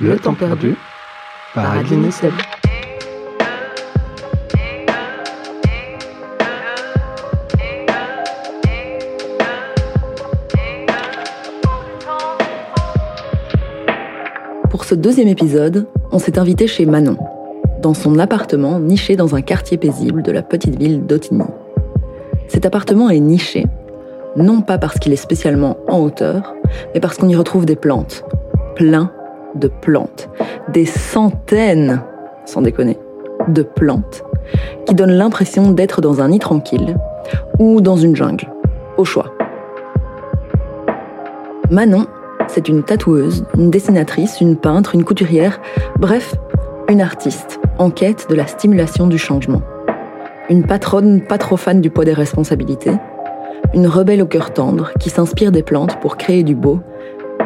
Le temps perdu par Adeline Seb. Pour ce deuxième épisode, on s'est invité chez Manon, dans son appartement niché dans un quartier paisible de la petite ville d'Otigny. Cet appartement est niché, non pas parce qu'il est spécialement en hauteur, mais parce qu'on y retrouve des plantes, plein de plantes, des centaines, sans déconner, de plantes, qui donnent l'impression d'être dans un nid tranquille ou dans une jungle, au choix. Manon, c'est une tatoueuse, une dessinatrice, une peintre, une couturière, bref, une artiste en quête de la stimulation du changement. Une patronne pas trop fan du poids des responsabilités, une rebelle au cœur tendre qui s'inspire des plantes pour créer du beau,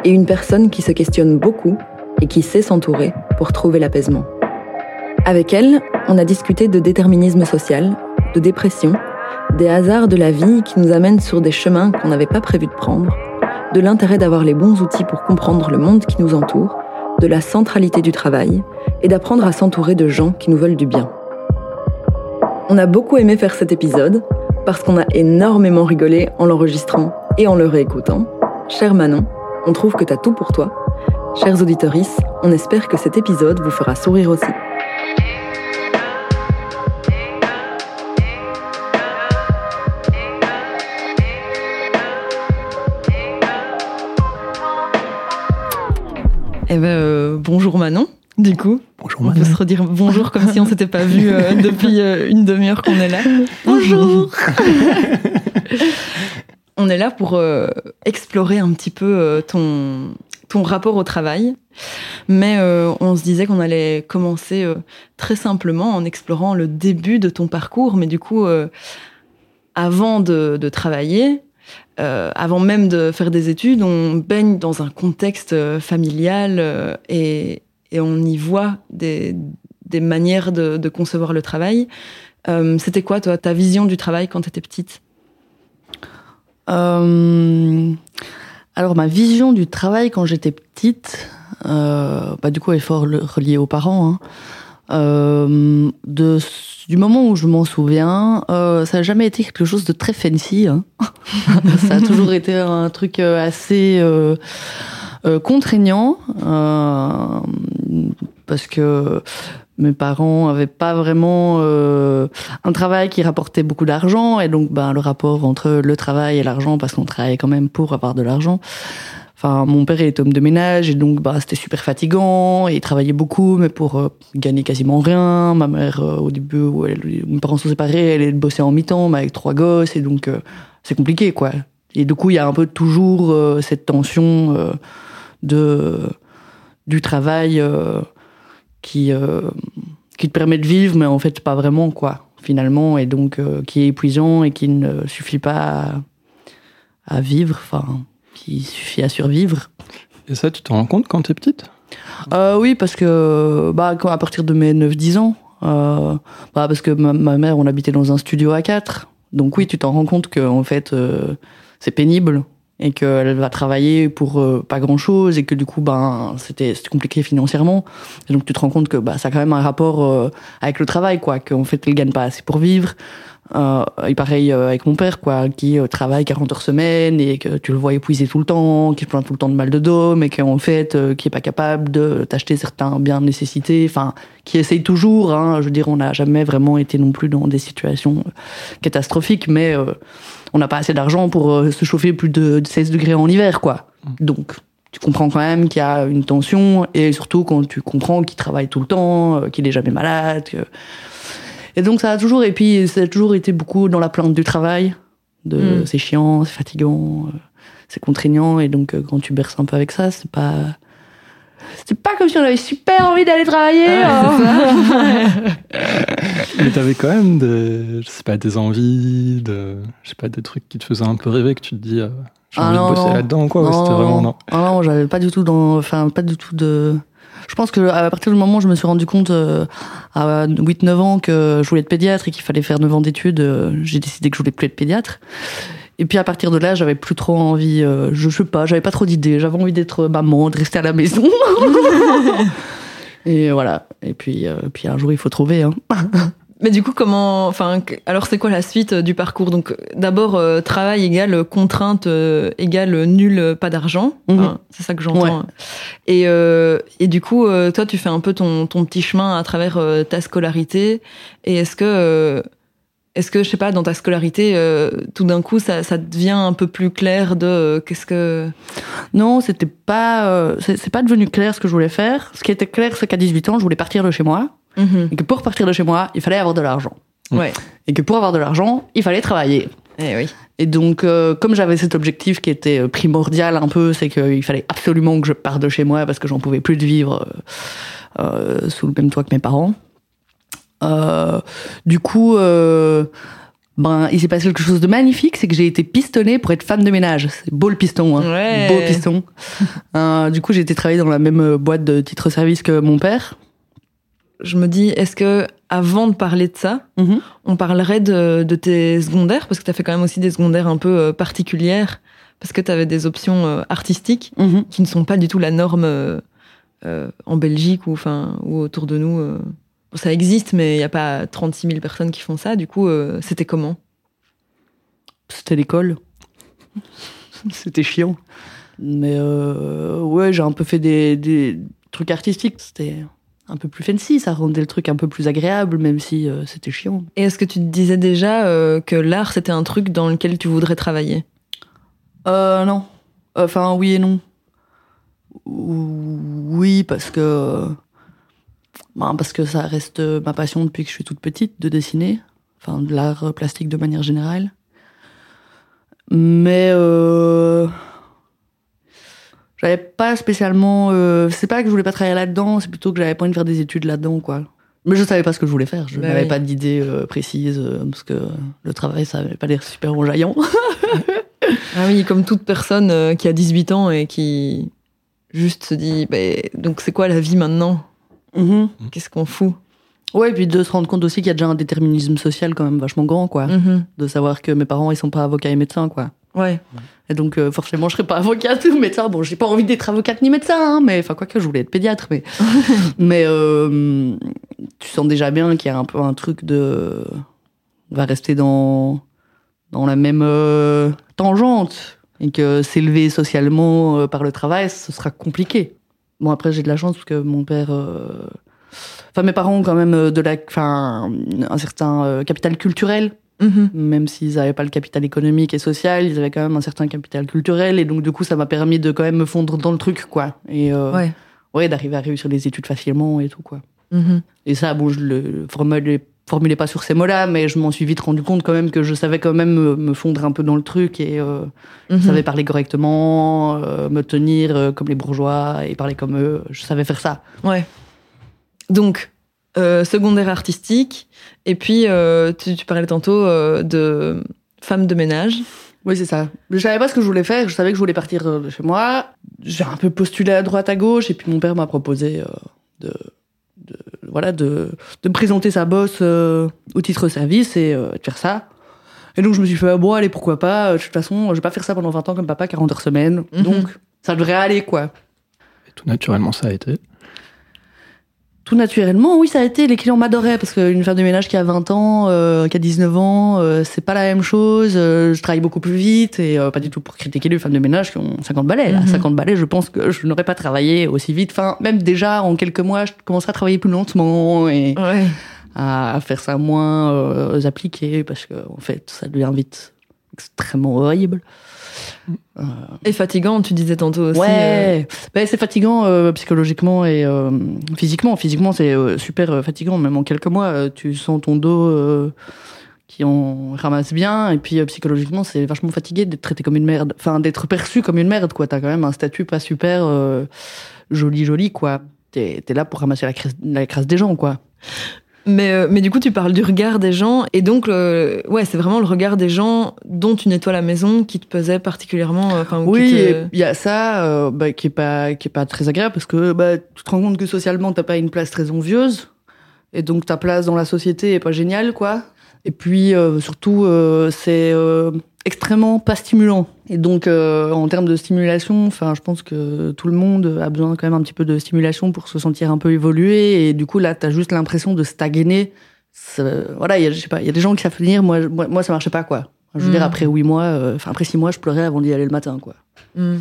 et une personne qui se questionne beaucoup et qui sait s'entourer pour trouver l'apaisement. Avec elle, on a discuté de déterminisme social, de dépression, des hasards de la vie qui nous amènent sur des chemins qu'on n'avait pas prévu de prendre, de l'intérêt d'avoir les bons outils pour comprendre le monde qui nous entoure, de la centralité du travail et d'apprendre à s'entourer de gens qui nous veulent du bien. On a beaucoup aimé faire cet épisode parce qu'on a énormément rigolé en l'enregistrant et en le réécoutant. Cher Manon, on trouve que t'as tout pour toi. Chers auditorices, on espère que cet épisode vous fera sourire aussi. Eh ben, euh, bonjour Manon, du coup. Bonjour On peut se redire bonjour comme si on s'était pas vu euh, depuis euh, une demi-heure qu'on est là. Bonjour On est là pour euh, explorer un petit peu euh, ton, ton rapport au travail. Mais euh, on se disait qu'on allait commencer euh, très simplement en explorant le début de ton parcours. Mais du coup, euh, avant de, travailler, avant même de faire des études, on baigne dans un contexte familial et, on y voit des, manières de, de concevoir le travail. C'était quoi, toi, ta vision du travail quand tu étais petite alors ma vision du travail quand j'étais petite, euh, bah, du coup est fort reliée aux parents. hein. Euh, du moment où je m'en souviens, euh, ça n'a jamais été quelque chose de très fancy. hein. ça a toujours été un truc euh, assez contraignant parce que mes parents avaient pas vraiment euh, un travail qui rapportait beaucoup d'argent et donc ben le rapport entre le travail et l'argent parce qu'on travaillait quand même pour avoir de l'argent. Enfin, mon père était homme de ménage et donc bah c'était super fatigant et il travaillait beaucoup mais pour euh, gagner quasiment rien. Ma mère euh, au début où elle, mes parents sont séparés, elle est bossée en mi-temps mais avec trois gosses et donc euh, c'est compliqué quoi. Et du coup, il y a un peu toujours cette tension de du travail qui euh, qui te permet de vivre, mais en fait pas vraiment quoi, finalement, et donc euh, qui est épuisant et qui ne suffit pas à, à vivre, enfin, qui suffit à survivre. Et ça, tu t'en rends compte quand t'es petite? Euh, oui, parce que bah, quand, à partir de mes 9-10 ans, bah, parce que ma, ma mère, on habitait dans un studio à 4, donc oui, tu t'en rends compte que en fait, c'est pénible et qu'elle va travailler pour euh, pas grand chose et que du coup ben c'était compliqué financièrement. Et donc tu te rends compte que bah ça a quand même un rapport euh, avec le travail quoi qu'en fait elle gagne pas assez pour vivre. Euh, et pareil euh, avec mon père quoi qui euh, travaille 40 heures semaine et que tu le vois épuisé tout le temps qui se plaint tout le temps de mal de dos mais qu'en fait euh, qui est pas capable de t'acheter certains biens de nécessité. Enfin qui essaye toujours hein, je veux dire on n'a jamais vraiment été non plus dans des situations catastrophiques mais on n'a pas assez d'argent pour euh, se chauffer plus de 16 degrés en hiver, quoi. Donc, tu comprends quand même qu'il y a une tension, et surtout quand tu comprends qu'il travaille tout le temps, euh, qu'il est jamais malade. que- Et donc, ça a toujours, et puis, ça a toujours été beaucoup dans la plainte du travail, de Mm. c'est chiant, c'est fatigant, euh, c'est contraignant, et donc, quand tu berces un peu avec ça, c'est pas. C'est pas comme si on avait super envie d'aller travailler. hein. Mais t'avais quand même des, je sais pas, des envies, de, je sais pas, des trucs qui te faisaient un peu rêver, que tu te dis, euh, j'ai Ah envie non, de bosser non. là-dedans, quoi. ouais, C'était vraiment, non. Ah non, j'avais pas du tout dans, enfin, pas du tout de. Je pense que à partir du moment où je me suis rendu compte euh, à 8-9 ans que je voulais être pédiatre et qu'il fallait faire 9 ans d'études, euh, j'ai décidé que je voulais plus être pédiatre. Et puis à partir de là, j'avais plus trop envie, euh, je, sais pas, j'avais pas trop d'idées. J'avais envie d'être maman, de rester à la maison. et voilà. Et puis, euh, puis un jour, il faut trouver. Hein. Mais du coup, comment, enfin, alors c'est quoi la suite euh, du parcours? Donc, d'abord, euh, travail égale contrainte euh, égale nul, pas d'argent. Mhm. c'est ça que j'entends. Et, et du coup, toi, tu fais un peu ton, ton petit chemin à travers ta scolarité. Et est-ce que, est-ce que, je sais pas, dans ta scolarité, tout d'un coup, ça, ça devient un peu plus clair de qu'est-ce que. Non, c'était pas, c'est pas devenu clair ce que je voulais faire. Ce qui était clair, c'est qu'à 18 ans, je voulais partir de chez moi. Mhm. Et que pour partir de chez moi, il fallait avoir de l'argent. Ouais. Et que pour avoir de l'argent, il fallait travailler. Eh oui. Et donc, euh, comme j'avais cet objectif qui était euh, primordial un peu, c'est qu'il fallait absolument que je parte de chez moi parce que j'en pouvais plus de vivre euh, euh sous le même toit que mes parents. Euh, du coup, ben, il s'est passé quelque chose de magnifique, c'est que j'ai été pistonnée pour être femme de ménage. C'est beau le piston, hein. Ouais. Beau piston. du coup, j'ai été travailler dans la même boîte de titre-service que mon père je me dis, est-ce que avant de parler de ça, Mhm. on parlerait de, de tes secondaires? Parce que tu as fait quand même aussi des secondaires un peu euh, particulières, parce que tu avais des options euh, artistiques Mhm. qui ne sont pas du tout la norme euh, euh, en Belgique ou, enfin, ou autour de nous. euh. Bon, ça existe, mais il n'y a pas 36 000 personnes qui font ça. Du coup, euh, c'était comment? C'était l'école. C'était chiant. Mais euh, ouais, j'ai un peu fait des, des trucs artistiques. C'était un peu plus fancy, ça rendait le truc un peu plus agréable, même si euh, c'était chiant. Et est-ce que tu te disais déjà euh, que l'art, c'était un truc dans lequel tu voudrais travailler? Euh, non. Enfin, oui et non. Oui, parce que. Ben, parce que ça reste ma passion depuis que je suis toute petite, de dessiner. Enfin, de l'art plastique de manière générale. Mais. Euh, j'avais pas spécialement. Euh, c'est pas que je voulais pas travailler là-dedans, c'est plutôt que j'avais pas envie de faire des études là-dedans, quoi. Mais je savais pas ce que je voulais faire. Je Bah n'avais oui. pas d'idée euh, précise, euh, parce que le travail, ça avait pas l'air super enjaillant. Ah oui, comme toute personne euh, qui a 18 ans et qui juste se dit, ben, donc c'est quoi la vie maintenant? Mhm. Qu'est-ce qu'on fout? Ouais, et puis de se rendre compte aussi qu'il y a déjà un déterminisme social quand même vachement grand, quoi. Mhm. De savoir que mes parents, ils sont pas avocats et médecins, quoi. Ouais. Et donc, euh, forcément, je serais pas avocate ou médecin. Bon, j'ai pas envie d'être avocate ni médecin, hein, mais enfin, quoi que je voulais être pédiatre, mais. mais euh, tu sens déjà bien qu'il y a un peu un truc de. On va rester dans, dans la même euh, tangente. Et que s'élever socialement euh, par le travail, ce sera compliqué. Bon, après, j'ai de la chance parce que mon père. euh, Enfin, mes parents ont quand même euh, de la, enfin, un certain euh, capital culturel Mhm. même s'ils n'avaient pas le capital économique et social, ils avaient quand même un certain capital culturel. Et donc, du coup, ça m'a permis de quand même me fondre dans le truc, quoi. Et euh, Ouais. ouais, d'arriver à réussir les études facilement et tout, quoi. Mhm. Et ça, bon, je le formulais, formulais pas sur ces mots-là, mais je m'en suis vite rendu compte quand même que je savais quand même me, me fondre un peu dans le truc et euh, Mhm. je savais parler correctement, euh, me tenir euh, comme les bourgeois et parler comme eux. Je savais faire ça. Ouais. Donc, secondaire artistique, et puis tu, tu parlais tantôt de femme de ménage. Oui, c'est ça. Je savais pas ce que je voulais faire. Je savais que je voulais partir de chez moi. J'ai un peu postulé à droite à gauche et puis mon père m'a proposé voilà de, de présenter sa bosse euh, au titre service et euh, de faire ça. Et donc je me suis fait ah, bon allez pourquoi pas. De toute façon, je vais pas faire ça pendant 20 ans comme papa 40 heures semaine. Mhm. Donc ça devrait aller quoi. Et tout naturellement, ça a été. Tout naturellement, oui, ça a été. Les clients m'adoraient parce qu'une femme de ménage qui a 20 ans, euh, qui a 19 ans, euh, c'est pas la même chose. Euh, je travaille beaucoup plus vite et euh, pas du tout pour critiquer les femmes de ménage qui ont 50 balais. À Mhm. 50 balais, je pense que je n'aurais pas travaillé aussi vite. Enfin, même déjà en quelques mois, je commencerai à travailler plus lentement et Ouais. à, à faire ça moins euh, appliqué parce que en fait, ça devient vite extrêmement horrible. Et fatigant, tu disais tantôt aussi. euh, Ouais, Ben, c'est fatigant euh, psychologiquement et euh, physiquement. Physiquement, c'est euh, super euh, fatigant. Même en quelques mois, euh, tu sens ton dos euh, qui en ramasse bien. Et puis euh, psychologiquement, c'est vachement fatigué d'être traité comme une merde. Enfin, d'être perçu comme une merde, quoi. T'as quand même un statut pas super euh, joli, joli, quoi. T'es es là pour ramasser la crasse, la crasse des gens, quoi. Mais, euh, mais du coup, tu parles du regard des gens, et donc, le- ouais, c'est vraiment le regard des gens dont tu nettoies la maison qui te pesait particulièrement. euh, Oui, te- il y a ça euh, bah, qui est pas qui est pas très agréable parce que bah, tu te rends compte que socialement t'as pas une place très envieuse et donc ta place dans la société est pas géniale quoi. Et puis euh, surtout, euh, c'est euh, extrêmement pas stimulant. Et donc, euh, en termes de stimulation, enfin, je pense que tout le monde a besoin quand même un petit peu de stimulation pour se sentir un peu évolué. Et du coup, là, t'as juste l'impression de stagner. Voilà, il y a, je sais pas, il y a des gens qui savent venir. Moi, moi, moi, ça marchait pas, quoi. Je veux Mm. dire, après huit mois, euh, enfin après six mois, je pleurais avant d'y aller le matin, quoi. Mm.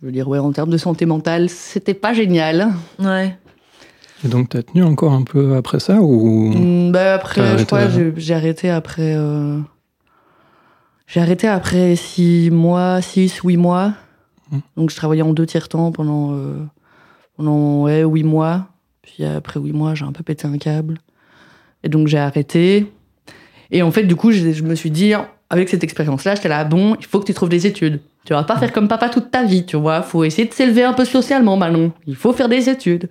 Je veux dire, ouais, en termes de santé mentale, c'était pas génial. Ouais. Et donc, t'as tenu encore un peu après ça ou Mm, bah après, je crois, j'ai arrêté après. euh, J'ai arrêté après six mois, six, huit mois. Mm. Donc je travaillais en deux tiers temps pendant euh, pendant ouais huit mois. Puis après huit mois, j'ai un peu pété un câble. Et donc j'ai arrêté. Et en fait, du coup, je, je me suis dit, avec cette expérience-là, j'étais là, bon, il faut que tu trouves des études. Tu vas pas faire comme papa toute ta vie, tu vois. Faut essayer de s'élever un peu socialement, Manon. Il faut faire des études.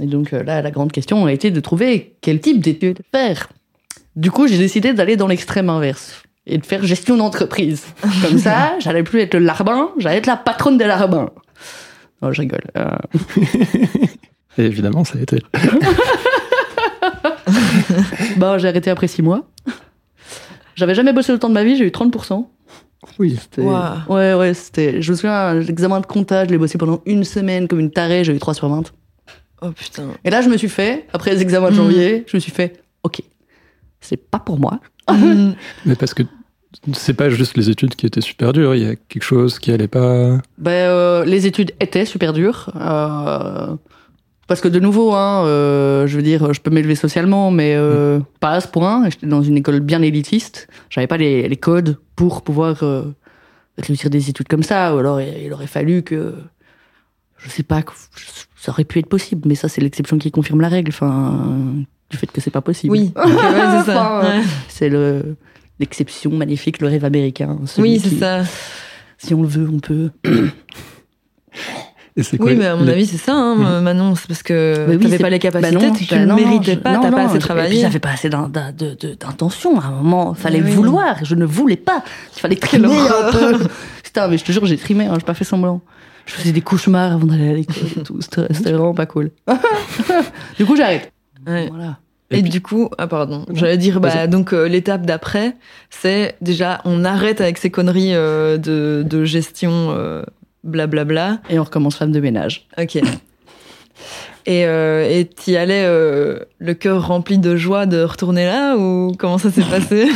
Et donc euh, là, la grande question a été de trouver quel type d'études faire. Du coup, j'ai décidé d'aller dans l'extrême inverse et de faire gestion d'entreprise. Comme ça, j'allais plus être le larbin, j'allais être la patronne des larbins. Non, je rigole. Euh, Et évidemment, ça a été. Bon, j'ai arrêté après six mois. J'avais jamais bossé le temps de ma vie, j'ai eu 30%. Oui. C'était-. Ouais, ouais, c'était. Je me souviens, l'examen de comptage, je l'ai bossé pendant une semaine comme une tarée, j'ai eu 3 sur 20. Oh putain. Et là, je me suis fait, après les examens de Mm. janvier, je me suis fait, ok, c'est pas pour moi. Mm. Mais parce que c'est pas juste les études qui étaient super dures, il y a quelque chose qui allait pas. Ben, euh, les études étaient super dures. euh, parce que de nouveau, hein, euh, je veux dire, je peux m'élever socialement, mais euh, pas à ce point. J'étais dans une école bien élitiste. J'avais pas les, les codes pour pouvoir euh, réussir des études comme ça. Ou alors, il aurait fallu que, je sais pas, que ça aurait pu être possible. Mais ça, c'est l'exception qui confirme la règle. Enfin, du fait que c'est pas possible. Oui, ouais, c'est ça. Enfin, Ouais. C'est le l'exception magnifique, le rêve américain. celui Oui, c'est qui, ça. Si on le veut, on peut. Et c'est quoi Oui, mais à mon avis, c'est ça, hein, Mhm. Manon. C'est parce que Bah oui, t'avais c'est- pas les Bah capacités, non, tu bah ne non, méritais pas, non, t'as pas assez je- Et puis travaillé. j'avais pas assez d'in- d'in- de- de- d'intention. À un moment, fallait Oui. vouloir. Je ne voulais pas. Il fallait trimer un peu. Putain, mais je te jure, j'ai trimé. Hein, j'ai pas fait semblant. Je faisais des cauchemars avant d'aller à l'école et tout. C'était vraiment pas cool. du coup, j'arrête. Ouais. Voilà. Et, Et puis- du coup, ah pardon, j'allais dire, bah, donc euh, l'étape d'après, c'est déjà, on arrête avec ces conneries euh, de, de gestion, euh, blablabla. Et on recommence femme de ménage. Ok. Et euh, et t'y allais euh, le cœur rempli de joie de retourner là ou comment ça s'est passé?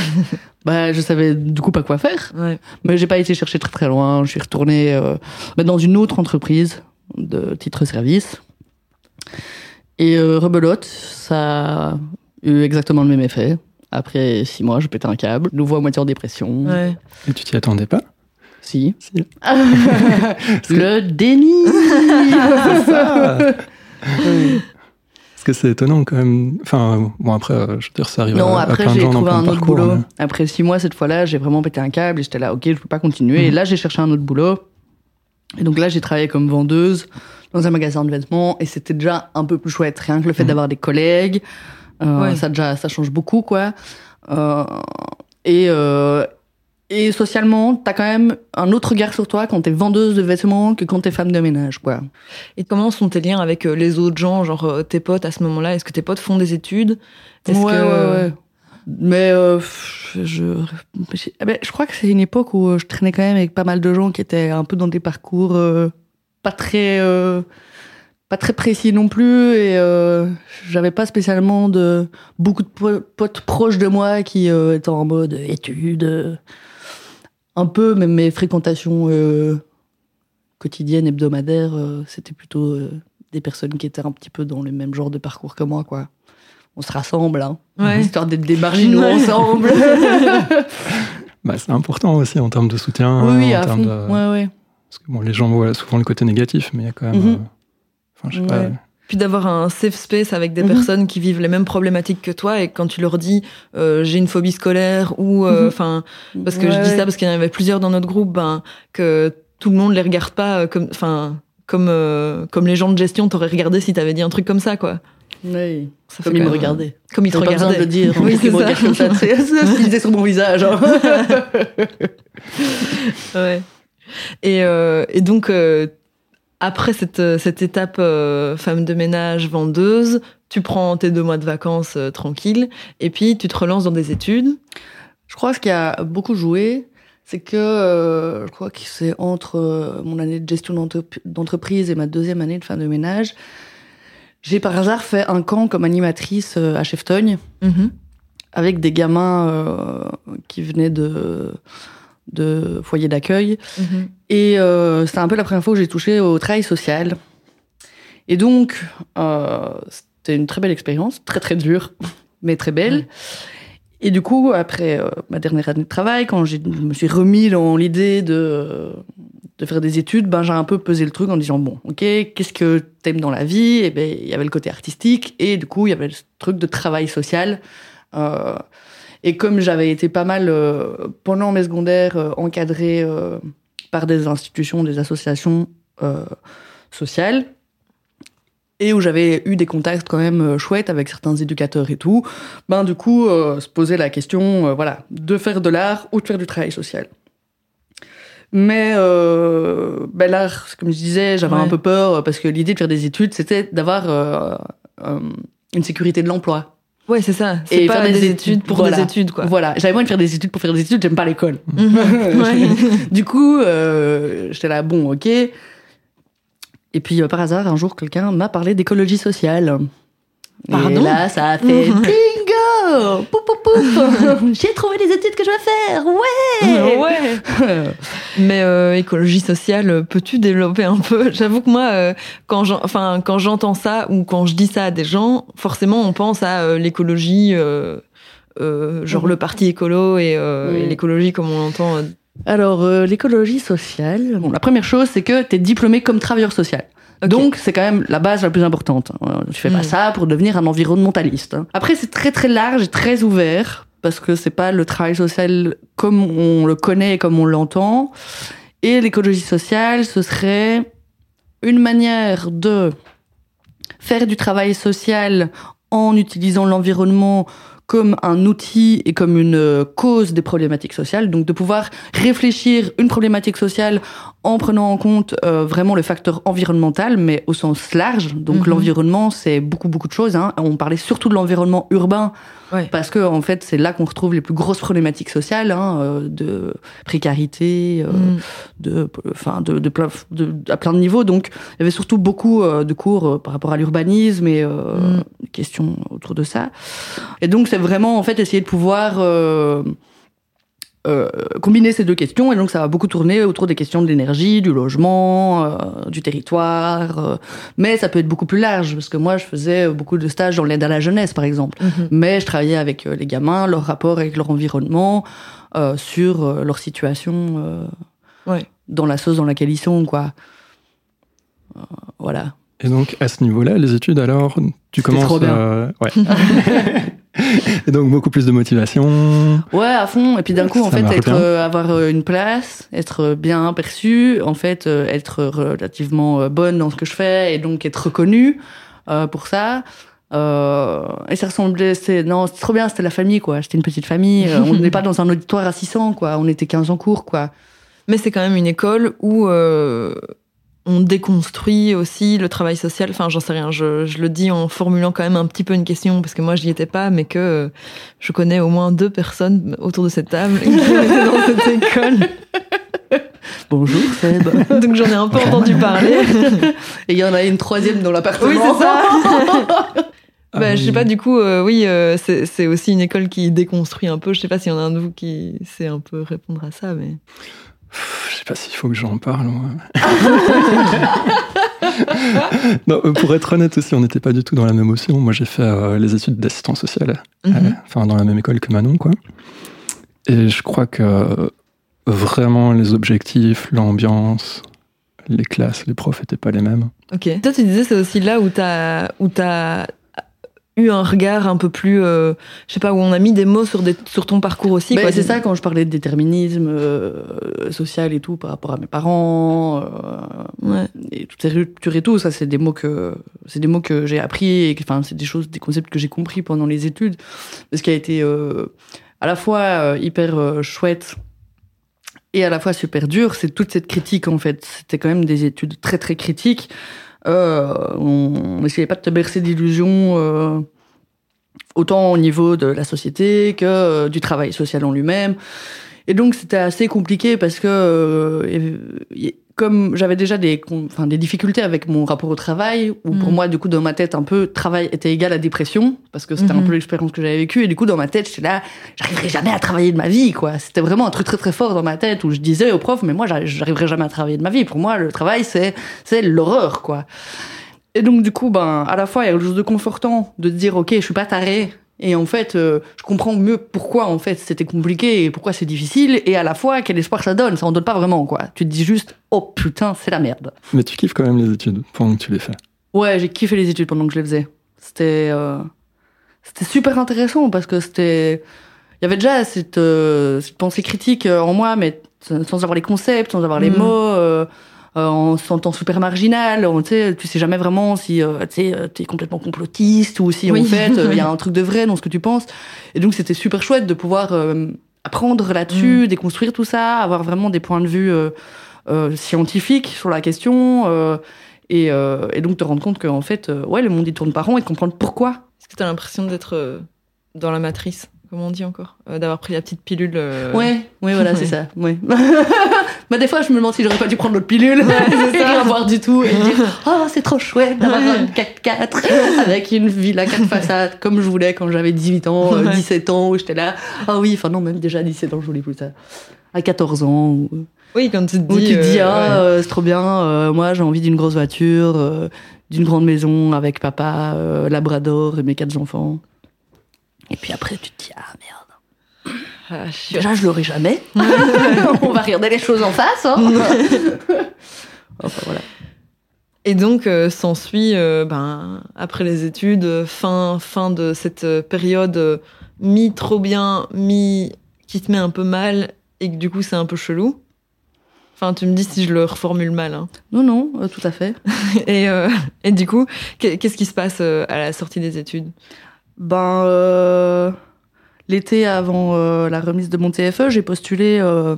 Bah, je savais du coup pas quoi faire. Ouais. Mais j'ai pas été chercher très très loin. Je suis retournée euh, bah, dans une autre entreprise de titre service. Et euh, rebelote, ça a eu exactement le même effet. Après six mois, je pétais un câble, nouveau à moitié en dépression. Ouais. Et tu t'y attendais pas? Si. Si. le déni C'est ça Parce que c'est étonnant quand même. Enfin, bon, après, euh, je veux dire, ça arrive Non, à, à après plein de j'ai gens dans trouvé un autre parcours. boulot. mais- Après six mois, cette fois-là, j'ai vraiment pété un câble et j'étais là, ok, je peux pas continuer. Et Mhm. là, j'ai cherché un autre boulot. Et donc là, j'ai travaillé comme vendeuse dans un magasin de vêtements et c'était déjà un peu plus chouette. Rien que le fait Mhm. d'avoir des collègues, euh, Ouais. ça déjà, ça change beaucoup, quoi. Euh, et euh, et socialement, t'as quand même un autre regard sur toi quand t'es vendeuse de vêtements que quand t'es femme de ménage, quoi. Et comment sont tes liens avec euh, les autres gens, genre euh, tes potes à ce moment-là Est-ce que tes potes font des études? Ouais, que ouais, ouais. Mais euh, je, je, eh ben, je crois que c'est une époque où euh, je traînais quand même avec pas mal de gens qui étaient un peu dans des parcours euh, pas très euh, pas très précis non plus et euh, j'avais pas spécialement de beaucoup de po- potes proches de moi qui euh, étaient en mode études euh, un peu même mes fréquentations euh, quotidiennes hebdomadaires euh, c'était plutôt euh, des personnes qui étaient un petit peu dans le même genre de parcours que moi quoi on se rassemble hein Ouais. histoire d'être des marginaux Ouais. ensemble Bah, c'est important aussi en termes de soutien. oui oui en à termes fond de- ouais ouais Parce que bon, les gens voient souvent le côté négatif, mais il y a quand même. Enfin, je sais pas. Puis d'avoir un safe space avec des Mhm. personnes qui vivent les mêmes problématiques que toi et quand tu leur dis euh, j'ai une phobie scolaire ou euh, Mhm. enfin parce que je dis ça parce qu'il y en avait plusieurs dans notre groupe ben que tout le monde les regarde pas euh, comme enfin comme euh, comme les gens de gestion t'auraient regardé si t'avais dit un truc comme ça quoi. Oui. Ça comme ils me regardaient Comme ils te T'as pas besoin de regardaient. le dire Oui, ils me ça. comme c'est ce qu'ils disaient sur mon visage hein. Ouais. Et, euh, et donc, euh, après cette, euh, cette étape euh, femme de ménage, vendeuse, tu prends tes deux mois de vacances euh, tranquille, et puis tu te relances dans des études. Je crois que ce qui a beaucoup joué, c'est que euh, je crois que c'est entre mon année de gestion d'entrep- d'entreprise et ma deuxième année de femme de ménage, j'ai par hasard fait un camp comme animatrice à Cheftogne avec des gamins qui venaient de, de foyers d'accueil. Et euh, c'était un peu la première fois que j'ai touché au travail social. Et donc, euh, c'était une très belle expérience, très très dure, mais très belle. Et du coup, après euh, ma dernière année de travail, quand je me suis remis dans l'idée de, de faire des études, ben, j'ai un peu pesé le truc en disant, bon, ok, qu'est-ce que t'aimes dans la vie? Et ben, il y avait le côté artistique, et du coup, il y avait le truc de travail social. Euh, et comme j'avais été pas mal, pendant mes secondaires, encadrée euh, par des institutions, des associations euh, sociales, et où j'avais eu des contacts quand même euh, chouettes avec certains éducateurs et tout, ben du coup, euh, se poser la question, euh, voilà, de faire de l'art ou de faire du travail social. Mais ben l'art, comme je disais, j'avais Ouais. un peu peur parce que l'idée de faire des études, c'était d'avoir une sécurité de l'emploi. Ouais, c'est ça. Et C'est pas faire des, des études études, pour voilà. des études, quoi. Voilà, j'avais envie de faire des études pour faire des études, j'aime pas l'école. Mhm. Du coup, euh, j'étais là, bon, ok. Et puis, euh, par hasard, un jour, quelqu'un m'a parlé d'écologie sociale. Pardon Et là, ça a fait Pouf, pouf, pouf J'ai trouvé les études que je vais faire, ouais Ouais. Mais euh, écologie sociale, euh, peux-tu développer un peu? J'avoue que moi, euh, quand j'en- enfin quand j'entends ça ou quand je dis ça à des gens, forcément on pense à euh, l'écologie, euh, euh, genre Mhm. le parti écolo et, euh, et l'écologie comme on l'entend. euh. Alors, euh, l'écologie sociale, bon, la première chose, c'est que tu es diplômé comme travailleur social. Donc, c'est quand même la base la plus importante. Euh, Tu fais pas Mm. ça pour devenir un environnementaliste. hein. Après, c'est très très large et très ouvert parce que c'est pas le travail social comme on le connaît et comme on l'entend. Et l'écologie sociale, ce serait une manière de faire du travail social en utilisant l'environnement comme un outil et comme une euh, cause des problématiques sociales, donc de pouvoir réfléchir une problématique sociale en prenant en compte euh, vraiment le facteur environnemental, mais au sens large. Donc Mhm. l'environnement, c'est beaucoup beaucoup de choses. Hein. On parlait surtout de l'environnement urbain Ouais. parce que en fait, c'est là qu'on retrouve les plus grosses problématiques sociales, hein, euh, de précarité, euh, Mm. de, enfin, de, de, plein, de, à plein de niveaux. Donc, il y avait surtout beaucoup euh, de cours par rapport à l'urbanisme et euh, Mm. questions autour de ça. Et donc, c'est vraiment en fait essayer de pouvoir euh, euh, combiner ces deux questions. Et donc, ça va beaucoup tourner autour des questions de l'énergie, du logement, euh, du territoire. euh, mais ça peut être beaucoup plus large parce que moi, je faisais beaucoup de stages dans l'aide à la jeunesse, par exemple. Mhm. Mais je travaillais avec euh, les gamins, leur rapport avec leur environnement, euh, sur euh, leur situation euh, Ouais. dans la sauce dans laquelle ils sont, quoi. Euh, voilà. Et donc, à ce niveau-là, les études, alors, tu commences. trop bien. euh, ouais. Et donc, beaucoup plus de motivation. Ouais, à fond. Et puis d'un coup, en Ça fait, être, euh, avoir euh, une place, être bien perçu, en fait, euh, être relativement euh, bonne dans ce que je fais et donc être reconnue euh, pour ça. Euh, et ça ressemblait, c'est non, c'est trop bien, c'était la famille, quoi. C'était une petite famille. Euh, on n'est pas dans un auditoire à 600, quoi. On était 15 en cours, quoi. Mais c'est quand même une école où euh, on déconstruit aussi le travail social. Enfin, j'en sais rien. Je, je le dis en formulant quand même un petit peu une question parce que moi, je n'y étais pas, mais que euh, je connais au moins deux personnes autour de cette table qui étaient dans cette école. Bonjour, Seb. Donc j'en ai un peu entendu parler. et il y en a une troisième dans l'appartement. Oui, c'est ça. Ah Bah, je sais pas, du coup, euh, oui, euh, c'est c'est aussi une école qui déconstruit un peu. Je sais pas s'il y en a un de vous qui sait un peu répondre à ça, mais. Je sais pas s'il faut que j'en parle. non, euh, pour être honnête aussi, on n'était pas du tout dans la même option. Moi, j'ai fait euh, les études d'assistant social, euh, Mhm. enfin dans la même école que Manon, quoi. Et je crois que euh, vraiment les objectifs, l'ambiance, les classes, les profs étaient pas les mêmes. Ok. Toi, tu disais, c'est aussi là où t'as où t'as eu un regard un peu plus, euh, je sais pas, où on a mis des mots sur des sur ton parcours aussi. Quoi. c'est ça quand je parlais de déterminisme euh, social et tout par rapport à mes parents euh, Ouais. et toutes ces ruptures et tout ça c'est des mots que c'est des mots que j'ai appris et enfin c'est des choses des concepts que j'ai compris pendant les études ce qui a été euh, à la fois hyper chouette et à la fois super dur, c'est toute cette critique en fait. C'était quand même des études très très critiques. Euh, on n'essayait pas de te bercer d'illusions, euh, autant au niveau de la société que euh, du travail social en lui-même. Et donc c'était assez compliqué parce que euh, comme j'avais déjà des, enfin, des difficultés avec mon rapport au travail, où pour Mhm. moi, du coup, dans ma tête, un peu, travail était égal à dépression, parce que c'était un Mhm. peu l'expérience que j'avais vécue, et du coup, dans ma tête, j'étais là, j'arriverai jamais à travailler de ma vie, quoi. C'était vraiment un truc très très fort dans ma tête, où je disais au prof, mais moi, j'arri- j'arriverai jamais à travailler de ma vie. Pour moi, le travail, c'est, c'est l'horreur, quoi. Et donc, du coup, ben, à la fois, il y a quelque chose de confortant de dire, ok, je suis pas taré. Et en fait, euh, je comprends mieux pourquoi en fait c'était compliqué et pourquoi c'est difficile. Et à la fois, quel espoir ça donne. Ça en donne pas vraiment, quoi. Tu te dis juste, oh putain, c'est la merde. Mais tu kiffes quand même les études pendant que tu les fais. Ouais, j'ai kiffé les études pendant que je les faisais. C'était euh, c'était super intéressant parce que c'était il y avait déjà cette, euh, cette pensée critique en moi, mais sans avoir les concepts, sans avoir les Mhm. mots, en se sentant super marginal. on- Tu sais, tu sais jamais vraiment si euh, tu euh, t'es complètement complotiste ou si en fait euh, il y a un truc de vrai dans ce que tu penses. Et donc c'était super chouette de pouvoir euh, apprendre là-dessus, déconstruire tout ça, avoir vraiment des points de vue euh, euh, scientifiques sur la question. euh, et, euh, et donc te rendre compte qu'en fait, euh, ouais, le monde il tourne pas rond et de comprendre pourquoi. Est-ce que tu as l'impression d'être euh, dans la matrice Comment on dit encore Euh, D'avoir pris la petite pilule euh, Ouais, ouais, voilà, c'est ça. Ouais. bah, des fois, je me demande si j'aurais pas dû prendre l'autre pilule c'est et rien voir du tout et dire Oh, c'est trop chouette d'avoir un 4x4 avec une villa 4 façades comme je voulais quand j'avais 18 ans, euh, Ouais. 17 ans, où j'étais là. Ah oui, enfin non, même déjà à 17 ans, je voulais plus ça. À 14 ans, où, Oui, quand tu te où dis. tu te dis euh, Ah, ouais. euh, c'est trop bien, euh, moi j'ai envie d'une grosse voiture, euh, d'une grande maison avec papa, euh, Labrador et mes quatre enfants. Et puis après, tu te dis Ah merde. Déjà, je l'aurai jamais. On va regarder les choses en face. Hein. enfin, voilà. Et donc, euh, s'ensuit, euh, ben, après les études, euh, fin, fin de cette euh, période euh, mi trop bien, mi qui te met un peu mal, et que du coup, c'est un peu chelou. Enfin, tu me dis si je le reformule mal. hein. Non, non, euh, tout à fait. Et, euh, et du coup, qu'est- qu'est-ce qui se passe euh, à la sortie des études? Ben, euh, l'été avant euh, la remise de mon TFE, j'ai postulé, euh,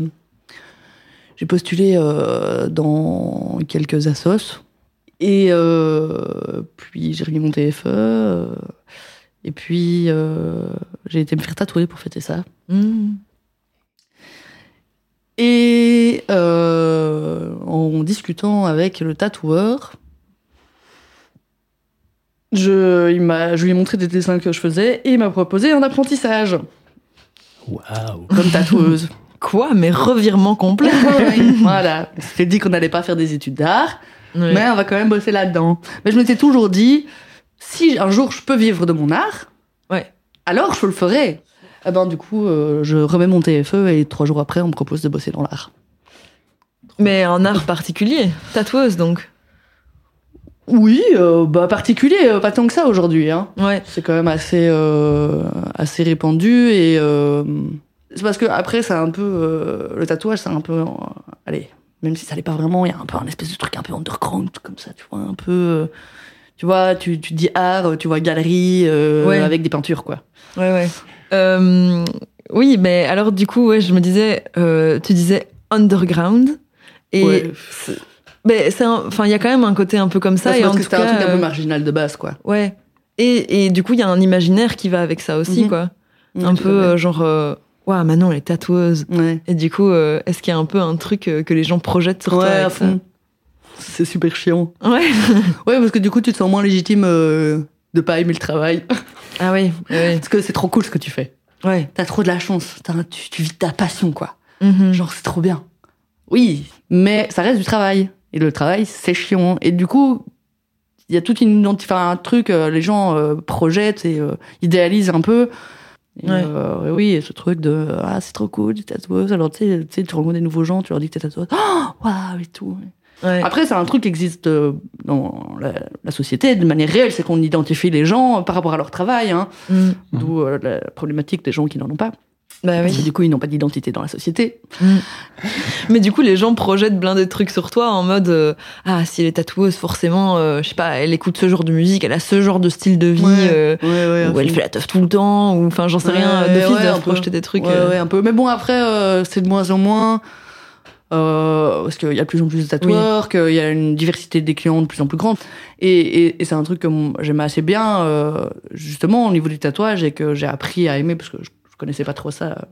j'ai postulé euh, dans quelques assos. Et puis j'ai remis mon TFE. et puis j'ai été me faire tatouer pour fêter ça. Hmm. Et en discutant avec le tatoueur, je, il m'a, je lui ai montré des dessins que je faisais et il m'a proposé un apprentissage Waouh comme tatoueuse. Quoi Mais revirement complet voilà. On s'était dit qu'on n'allait pas faire des études d'art, mais on va quand même bosser là-dedans. Mais je m'étais toujours dit, si un jour je peux vivre de mon art, Ouais. alors je le ferai. Eh ben, du coup, euh, je remets mon TFE et trois jours après, on me propose de bosser dans l'art. Mais un art particulier, tatoueuse donc. Oui, euh, bah particulier, euh, pas tant que ça aujourd'hui. Hein. Ouais. C'est quand même assez, euh, assez répandu et c'est parce que après c'est un peu le tatouage, c'est un peu, allez, même si ça l'est pas vraiment, il y a un peu un espèce de truc un peu underground comme ça, tu vois, un peu, tu vois, tu, tu dis art, tu vois galerie Ouais. avec des peintures quoi. Ouais, ouais. Oui, mais alors du coup, ouais, je me disais, tu disais underground. Et Ouais. Mais enfin, il y a quand même un côté un peu comme ça. C'est et parce en que c'était un truc un peu euh, marginal de base quoi. Ouais. Et, et du coup, il y a un imaginaire qui va avec ça aussi, Mhm. quoi. Un peu euh, genre, euh, Waouh, Manon, elle est tatoueuse. Ouais. Et du coup, euh, est-ce qu'il y a un peu un truc euh, que les gens projettent sur toi avec à fond. C'est super chiant. Ouais. Ouais, parce que du coup, tu te sens moins légitime de pas aimer le travail. Ah oui. Parce que c'est trop cool ce que tu fais. Ouais. T'as trop de la chance. Tu, tu vis ta passion, quoi. Mhm. Genre, c'est trop bien. Oui, mais ça reste du travail. Et le travail, c'est chiant. Et du coup, il y a toute une enfin, un truc, euh, les gens euh, projettent et euh, idéalisent un peu. Et, Ouais. euh, oui, et ce truc de ah, c'est trop cool, t'es tatoueuse. Alors, tu sais, tu rencontres des nouveaux gens, tu leur dis que t'es tatoueuse. Oh, waouh, et tout. Ouais. Après, c'est un truc qui existe dans la, la société de manière réelle, c'est qu'on identifie les gens par rapport à leur travail, hein, Mhm. d'où la problématique des gens qui n'en ont pas. Bah oui. du coup, ils n'ont pas d'identité dans la société. Mais du coup, les gens projettent plein de trucs sur toi en mode euh, ah si elle est tatoueuse, forcément, euh, je sais pas, elle écoute ce genre de musique, elle a ce genre de style de vie, Ouais. euh, Ouais, ouais, ou elle fait la teuf tout le temps, ou enfin j'en sais rien. De fils, peu. projeter des trucs. Ouais, ouais, un peu. Mais bon, après, c'est de moins en moins. Euh, parce qu'il y a de plus en plus de tatoueurs, qu'il y a une diversité des clients de plus en plus grande. Et, et, et c'est un truc que j'aime assez bien, euh, justement, au niveau du tatouage, et que j'ai appris à aimer, parce que je, je connaissais pas trop ça,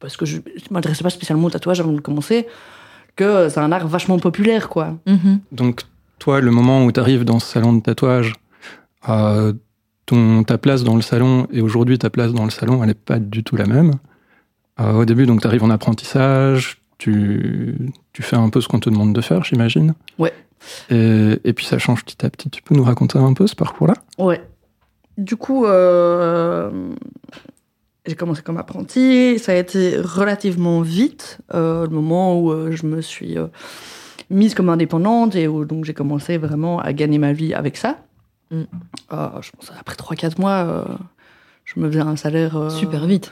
parce que je, je m'intéressais pas spécialement au tatouage avant de commencer, que c'est un art vachement populaire, quoi. Mhm. Donc, toi, le moment où tu arrives dans ce salon de tatouage, euh, ton, ta place dans le salon et aujourd'hui ta place dans le salon, elle n'est pas du tout la même. Euh, au début, donc, tu arrives en apprentissage, tu, tu fais un peu ce qu'on te demande de faire, j'imagine. Ouais. Et, et, puis ça change petit à petit. Tu peux nous raconter un peu ce parcours-là? Ouais. Du coup, euh, j'ai commencé comme apprenti. Ça a été relativement vite, euh, le moment où euh, je me suis euh, mise comme indépendante et où donc j'ai commencé vraiment à gagner ma vie avec ça. Mm. je pense après 3-4 mois, je me faisais un salaire. Super vite.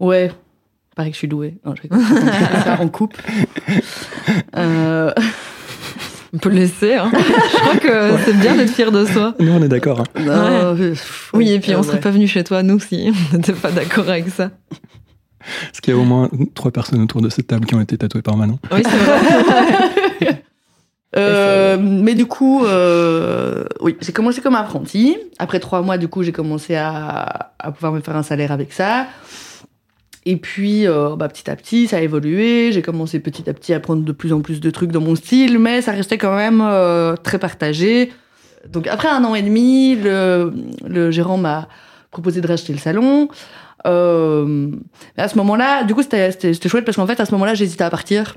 Ouais, Pareil que je suis douée. Non, je ça en coupe. On peut le laisser. Hein. je crois que c'est bien d'être fier de soi. Nous, on est d'accord. Hein. Ouais. Oui, et puis on serait pas venu chez toi, nous, si on n'était pas d'accord avec ça. Parce qu'il y a au moins trois personnes autour de cette table qui ont été tatouées par Manon. Oui, c'est vrai. Euh, mais du coup, euh, oui, j'ai commencé comme apprenti. Après trois mois, du coup, j'ai commencé à, à pouvoir me faire un salaire avec ça. Et puis, euh, bah, petit à petit, ça a évolué. J'ai commencé petit à petit à prendre de plus en plus de trucs dans mon style, mais ça restait quand même euh, très partagé. Donc, après un an et demi, le, le gérant m'a proposé de racheter le salon. Euh, à ce moment-là, du coup, c'était chouette parce qu'en fait, à ce moment-là, j'hésitais à partir.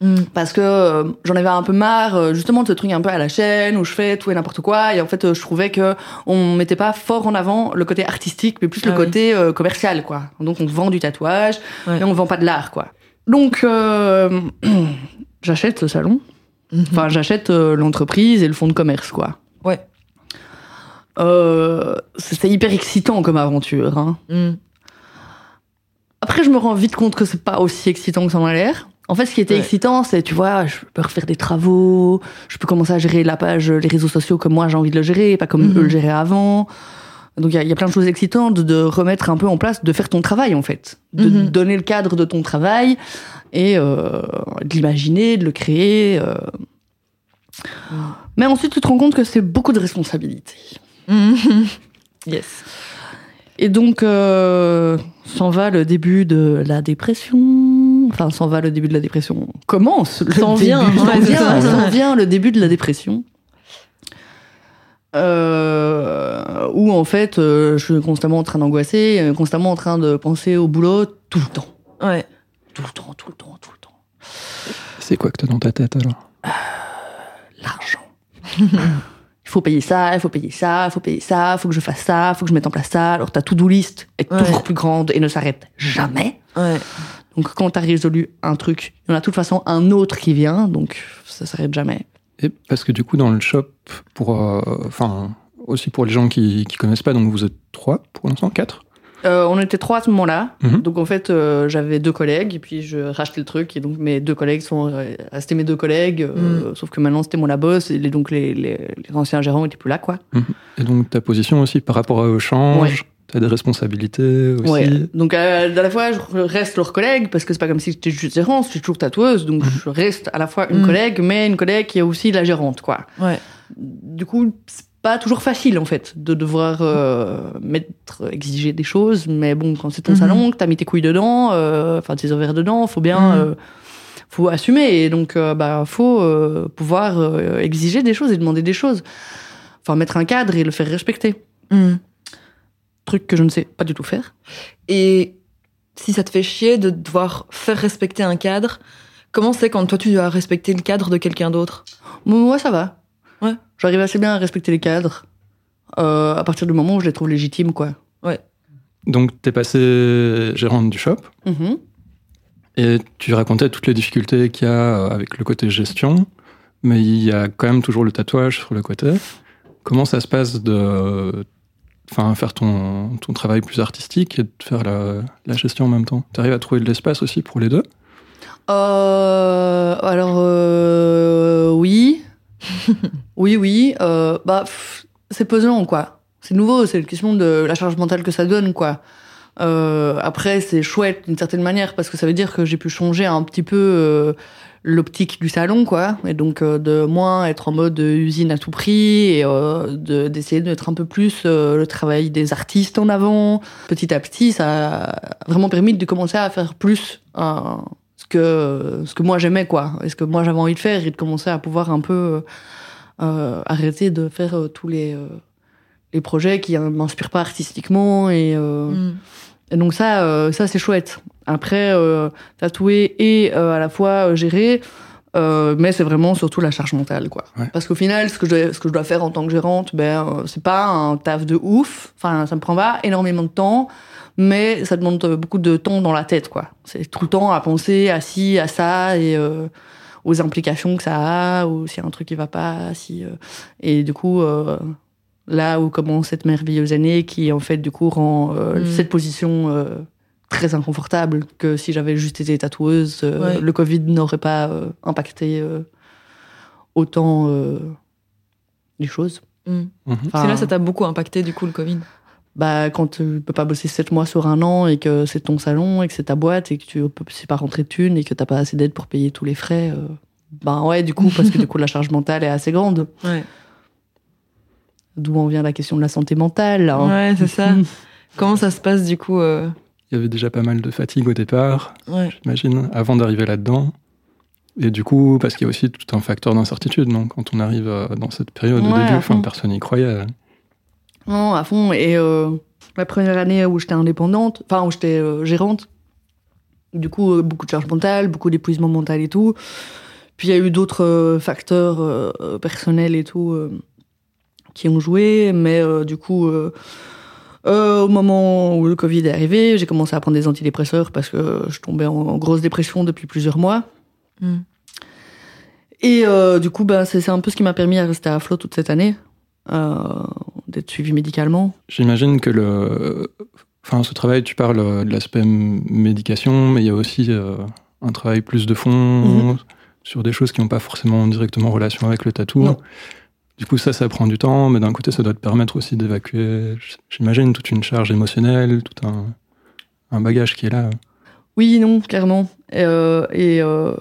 Mm. Parce que euh, j'en avais un peu marre, euh, justement, de ce truc un peu à la chaîne où je fais tout et n'importe quoi. Et en fait, euh, je trouvais que on mettait pas fort en avant le côté artistique, mais plus le ah côté commercial, quoi. Donc, on vend du tatouage, mais on vend pas de l'art, quoi. Donc, j'achète ce salon. Mhm. Enfin, j'achète l'entreprise et le fonds de commerce, quoi. Ouais. C'était hyper excitant comme aventure. Hein. Mm. Après, je me rends vite compte que c'est pas aussi excitant que ça en a l'air. En fait, ce qui était excitant, c'est, tu vois, je peux refaire des travaux, je peux commencer à gérer la page, les réseaux sociaux comme moi j'ai envie de le gérer, pas comme mhm. eux le géraient avant. Donc il y, y, a plein de choses excitantes de remettre un peu en place, de faire ton travail en fait, de mhm. donner le cadre de ton travail et euh, de l'imaginer, de le créer. Euh. Mais ensuite, tu te rends compte que c'est beaucoup de responsabilités. yes. Et donc, euh, s'en va le début de la dépression. Enfin, s'en va le début de la dépression. Commence le s'en vient, s'en vient, s'en vient le début de la dépression. Euh, où en fait, euh, je suis constamment en train d'angoisser, constamment en train de penser au boulot tout le temps. Ouais. Tout le temps, tout le temps, tout le temps. C'est quoi que t'as dans ta tête alors? Euh, L'argent. il faut payer ça, il faut payer ça, il faut payer ça, il faut que je fasse ça, il faut que je mette en place ça. Alors ta to-do list est toujours plus grande et ne s'arrête jamais. Ouais. Donc quand tu as résolu un truc, il y en a de toute façon un autre qui vient, donc ça s'arrête jamais. Et parce que du coup dans le shop, pour, euh, enfin aussi pour les gens qui qui connaissent pas, donc vous êtes trois pour l'instant, quatre? Euh, on était trois à ce moment-là. Mhm. Donc en fait, euh, j'avais deux collègues et puis je rachetais le truc et donc mes deux collègues sont restés mes deux collègues. Euh, mhm. Sauf que maintenant c'était moi la boss et donc les, les, les, anciens gérants étaient plus là, quoi. Mhm. Et donc ta position aussi par rapport au change? Ouais. T'as des responsabilités aussi. Ouais. Donc à, la fois je reste leur collègue parce que c'est pas comme si j'étais juste gérante, je suis toujours tatoueuse, donc je reste à la fois une collègue, mais une collègue qui est aussi la gérante, quoi. Ouais. Du coup, pas toujours facile en fait de devoir euh, mettre exiger des choses mais bon quand c'est ton mm -hmm. salon que t'as mis tes couilles dedans euh, enfin tes ovaires dedans faut bien -hmm. euh, faut assumer et donc euh, bah faut euh, pouvoir euh, exiger des choses et demander des choses enfin mettre un cadre et le faire respecter mm. Truc que je ne sais pas du tout faire et si ça te fait chier de devoir faire respecter un cadre comment c'est quand toi tu dois respecter le cadre de quelqu'un d'autre? Moi ça va Ouais. J'arrive assez bien à respecter les cadres euh, à partir du moment où je les trouve légitimes, quoi. Ouais. Donc, t'es passé gérante du shop. Mm -hmm. Et tu racontais toutes les difficultés qu'il y a avec le côté gestion, mais il y a quand même toujours le tatouage sur le côté. Comment ça se passe de enfin, faire ton, ton travail plus artistique et de faire la, la gestion en même temps Tu arrives à trouver de l'espace aussi pour les deux? Euh, Alors, euh, oui. oui, oui. Euh, bah, c'est pesant, quoi. C'est nouveau, c'est une question de la charge mentale que ça donne, quoi. Euh, après, c'est chouette d'une certaine manière parce que ça veut dire que j'ai pu changer un petit peu euh, l'optique du salon, quoi. Et donc, euh, de moins être en mode usine à tout prix et euh, de- d'essayer de mettre un peu plus euh, le travail des artistes en avant. Petit à petit, ça a vraiment permis de commencer à faire plus euh, ce, que, ce que moi j'aimais, quoi. Et ce que moi j'avais envie de faire et de commencer à pouvoir un peu euh, arrêter de faire euh, tous les, euh, les projets qui ne m'inspirent pas artistiquement et. euh, Mm. et donc ça, euh, ça c'est chouette. Après, euh, tatouer et euh, à la fois euh, gérer, euh, mais c'est vraiment surtout la charge mentale, quoi. Ouais. Parce qu'au final, ce que, je, ce que je dois faire en tant que gérante, ben, euh, c'est pas un taf de ouf. Enfin, ça me prend pas énormément de temps, mais ça demande euh, beaucoup de temps dans la tête, quoi. C'est tout le temps à penser à ci, à ça et euh, aux implications que ça a, ou s'il y a un truc qui va pas, si. euh, et du coup. euh, Là où commence cette merveilleuse année qui, en fait, du coup, rend euh, Mm. cette position euh, très inconfortable que si j'avais juste été tatoueuse, euh, Ouais. le Covid n'aurait pas euh, impacté euh, autant euh, les choses. Mm. Mhm. Enfin, Parce que là, ça t'a beaucoup impacté, du coup, le Covid? bah, quand tu peux pas bosser 7 mois sur un an et que c'est ton salon et que c'est ta boîte et que tu peux c'est pas rentrer de thunes et que t'as pas assez d'aide pour payer tous les frais, euh, ben ouais, du coup, parce que du coup, la charge mentale est assez grande. Ouais, D'où en vient la question de la santé mentale. hein. ouais c'est ça. Comment ça se passe, du coup euh, Il y avait déjà pas mal de fatigue au départ, Ouais. j'imagine, avant d'arriver là-dedans. Et du coup, parce qu'il y a aussi tout un facteur d'incertitude, donc quand on arrive euh, dans cette période au Ouais, début, enfin, fond. personne n'y croyait. Non, à fond. Et euh, la première année où j'étais indépendante, enfin où j'étais euh, gérante, du coup, beaucoup de charge mentale, beaucoup d'épuisement mental et tout. Puis il y a eu d'autres euh, facteurs personnels et tout qui ont joué. Mais du coup, euh, au moment où le Covid est arrivé, j'ai commencé à prendre des antidépresseurs parce que je tombais en, en grosse dépression depuis plusieurs mois. Mm. Et euh, du coup, bah, c'est un peu ce qui m'a permis à rester à flot toute cette année, euh, d'être suivi médicalement. J'imagine que le. Enfin, ce travail, tu parles de l'aspect médication, mais il y a aussi euh, un travail plus de fond Mhm. sur des choses qui n'ont pas forcément directement relation avec le tatou. Non. Du coup, ça, ça prend du temps, mais d'un côté, ça doit te permettre aussi d'évacuer, j'imagine, toute une charge émotionnelle, tout un, un bagage qui est là. Oui, non, clairement. Et, euh, et euh,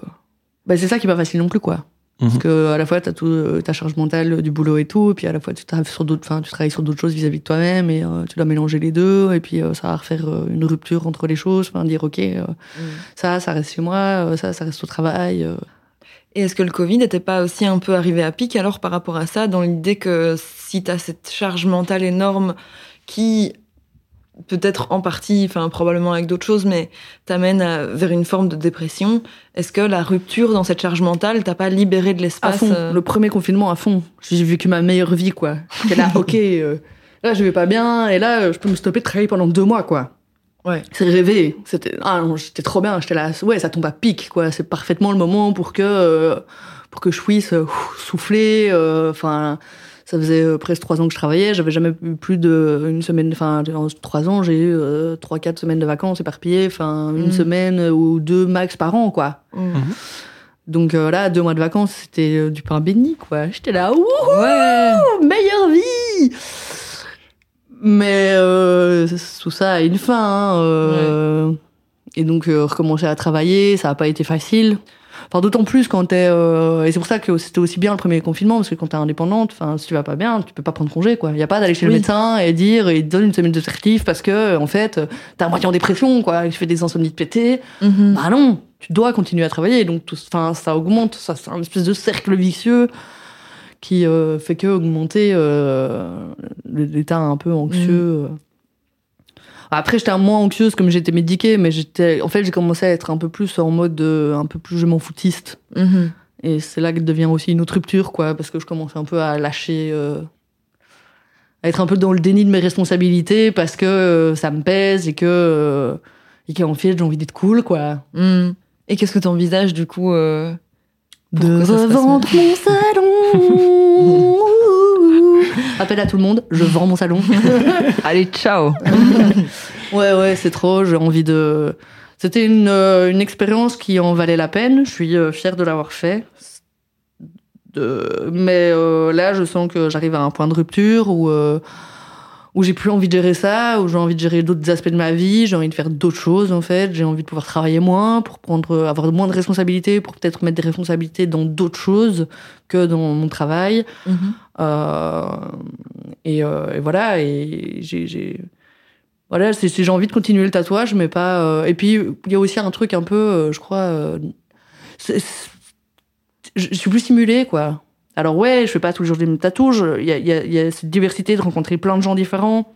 bah, c'est ça qui est pas facile non plus, quoi. Parce Mhm. que à la fois, t'as tout euh, ta charge mentale du boulot et tout, et puis à la fois, tu travailles sur d'autres, enfin, tu travailles sur d'autres choses vis-à-vis de toi-même, et euh, tu dois mélanger les deux, et puis euh, ça va refaire euh, une rupture entre les choses, dire, ok, euh, ça, ça reste chez moi, euh, ça, ça reste au travail. Et est-ce que le Covid n'était pas aussi un peu arrivé à pic alors par rapport à ça, dans l'idée que si tu as cette charge mentale énorme qui, peut-être en partie, enfin probablement avec d'autres choses, mais t'amène à- vers une forme de dépression, est-ce que la rupture dans cette charge mentale t'a pas libéré de À l'espace fond, euh, le premier confinement à fond. J'ai vécu ma meilleure vie, quoi. J'étais là, ok, euh, là, je vais pas bien, et là, je peux me stopper de travailler pendant deux mois, quoi. Ouais. C'est rêvé. C'était, ah non, j'étais trop bien. J'étais là, ouais, ça tombe à pic, quoi. C'est parfaitement le moment pour que, euh, pour que je puisse euh, souffler. euh, Enfin, ça faisait euh, presque trois ans que je travaillais. J'avais jamais eu plus de une semaine. Enfin, en trois ans, j'ai eu euh, trois, quatre semaines de vacances éparpillées. Enfin, une Mm. semaine ou deux max par an, quoi. Mm. Donc euh, là, deux mois de vacances, c'était du pain béni, quoi. J'étais là, ouh, Ouais. meilleure vie Mais euh, tout ça a une fin. hein, euh, Et donc, euh, recommencer à travailler, ça n'a pas été facile. Enfin, d'autant plus quand t'es... Euh, et c'est pour ça que c'était aussi bien le premier confinement, parce que quand t'es indépendante, enfin, si tu vas pas bien, tu peux pas prendre congé, quoi. Il y a pas d'aller chez le médecin et dire, il te donne une semaine de certif parce que, en fait, t'es à moitié en dépression, quoi. Tu fais des insomnies de pété. Mhm. Bah non, tu dois continuer à travailler. Donc, tout, enfin, ça augmente, ça, c'est un espèce de cercle vicieux qui euh, fait que augmenter euh, l'état un peu anxieux. euh. Après, j'étais moins anxieuse comme j'étais médiquée, mais j'étais, en fait, j'ai commencé à être un peu plus en mode euh, un peu plus je m'en foutiste. Mhm. Et c'est là que devient aussi une autre rupture, quoi, parce que je commence un peu à lâcher, euh, à être un peu dans le déni de mes responsabilités parce que euh, ça me pèse et que, euh, et qu'en fait, j'ai envie d'être cool, quoi. Mm. Et qu'est-ce que tu envisages du coup euh, de revendre mon salon. Appel à tout le monde, je vends mon salon. Allez, ciao ouais, ouais, c'est trop. J'ai envie de. C'était une, euh, une expérience qui en valait la peine. Je suis euh, fière de l'avoir fait. De... Mais euh, là, je sens que j'arrive à un point de rupture où, euh, où j'ai plus envie de gérer ça, où j'ai envie de gérer d'autres aspects de ma vie, j'ai envie de faire d'autres choses en fait, j'ai envie de pouvoir travailler moins, pour prendre, avoir moins de responsabilités, pour peut-être mettre des responsabilités dans d'autres choses que dans mon travail. Mhm. Euh, et, euh, et voilà, et j'ai, j'ai voilà, j'ai envie de continuer le tatouage, mais pas. euh, et puis il y a aussi un truc un peu, euh, je crois, euh, je je suis plus simulée quoi. Alors ouais, je fais pas tous les jours des mêmes tatouages. Il y a, y, a, y a cette diversité de rencontrer plein de gens différents,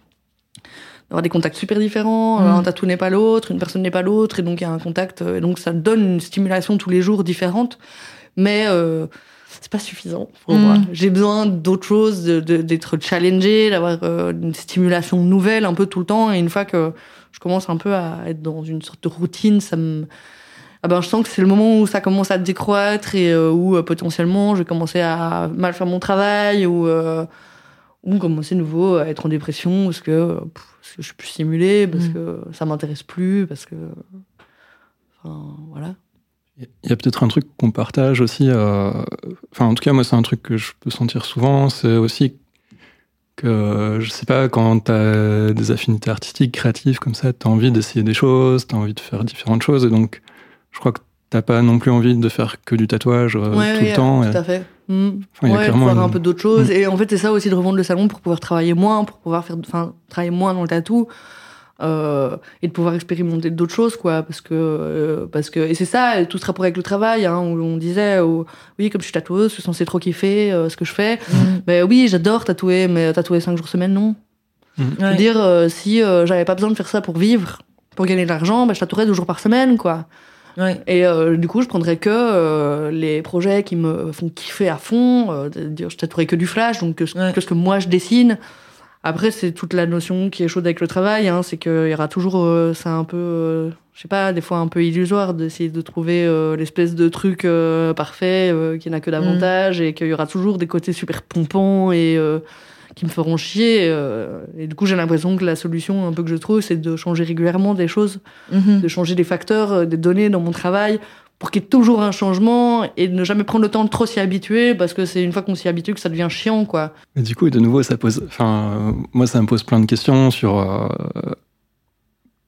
d'avoir des contacts super différents. Mm. Un tatou n'est pas l'autre, une personne n'est pas l'autre, et donc il y a un contact. euh, Et donc ça donne une stimulation tous les jours différente, mais euh, c'est pas suffisant pour Mm. moi. J'ai besoin d'autres choses, de- de- d'être challengé, d'avoir euh, une stimulation nouvelle un peu tout le temps. Et une fois que je commence un peu à être dans une sorte de routine, ça me ah ben, je sens que c'est le moment où ça commence à décroître et euh, où euh, potentiellement je vais commencer à mal faire mon travail ou, euh, ou commencer de nouveau à être en dépression parce que, pff, parce que je suis plus stimulée, parce Mm. que ça m'intéresse plus, parce que. Enfin, voilà. Il y a peut-être un truc qu'on partage aussi. euh, Enfin, en tout cas, moi, c'est un truc que je peux sentir souvent. C'est aussi que, je sais pas, quand tu as des affinités artistiques, créatives comme ça, tu as envie d'essayer des choses, tu as envie de faire différentes choses. Et donc, je crois que t'as pas non plus envie de faire que du tatouage euh, Ouais, tout ouais, le temps. Tout et- à fait. Mm. Enfin, il y a ouais, clairement de faire une- un peu d'autres choses. Mm. Et en fait, c'est ça aussi de revendre le salon pour pouvoir travailler moins, pour pouvoir faire, enfin, travailler moins dans le tatou. euh, et de pouvoir expérimenter d'autres choses, quoi. Parce que, euh, parce que, et c'est ça, tout ce rapport avec le travail, hein, où on disait, où, oui, comme je suis tatoueuse, je suis censée trop kiffer euh, ce que je fais. Mais oui, j'adore tatouer, mais tatouer cinq jours semaine, non. Je Ouais. veux dire, euh, si euh, j'avais pas besoin de faire ça pour vivre, pour gagner de l'argent, bah, je tatouerais deux jours par semaine, quoi. Ouais. Et euh, du coup, je prendrais que euh, les projets qui me font kiffer à fond. Euh, je tatouerais que du flash, donc que ce, Ouais. que ce que moi je dessine. Après, c'est toute la notion qui est chaude avec le travail. Hein, c'est qu'il y aura toujours, euh, c'est un peu, je sais pas, des fois un peu illusoire d'essayer de trouver euh, l'espèce de truc euh, parfait euh, qui n'a que d'avantages et qu'il y aura toujours des côtés super pompants et euh, qui me feront chier. euh. et du coup, j'ai l'impression que la solution un peu que je trouve, c'est de changer régulièrement des choses Mhm. de changer des facteurs, euh, des données dans mon travail pour qu'il y ait toujours un changement et de ne jamais prendre le temps de trop s'y habituer parce que c'est une fois qu'on s'y habitue que ça devient chiant quoi. Mais du coup, de nouveau, ça pose. Enfin, euh, moi, ça me pose plein de questions sur euh,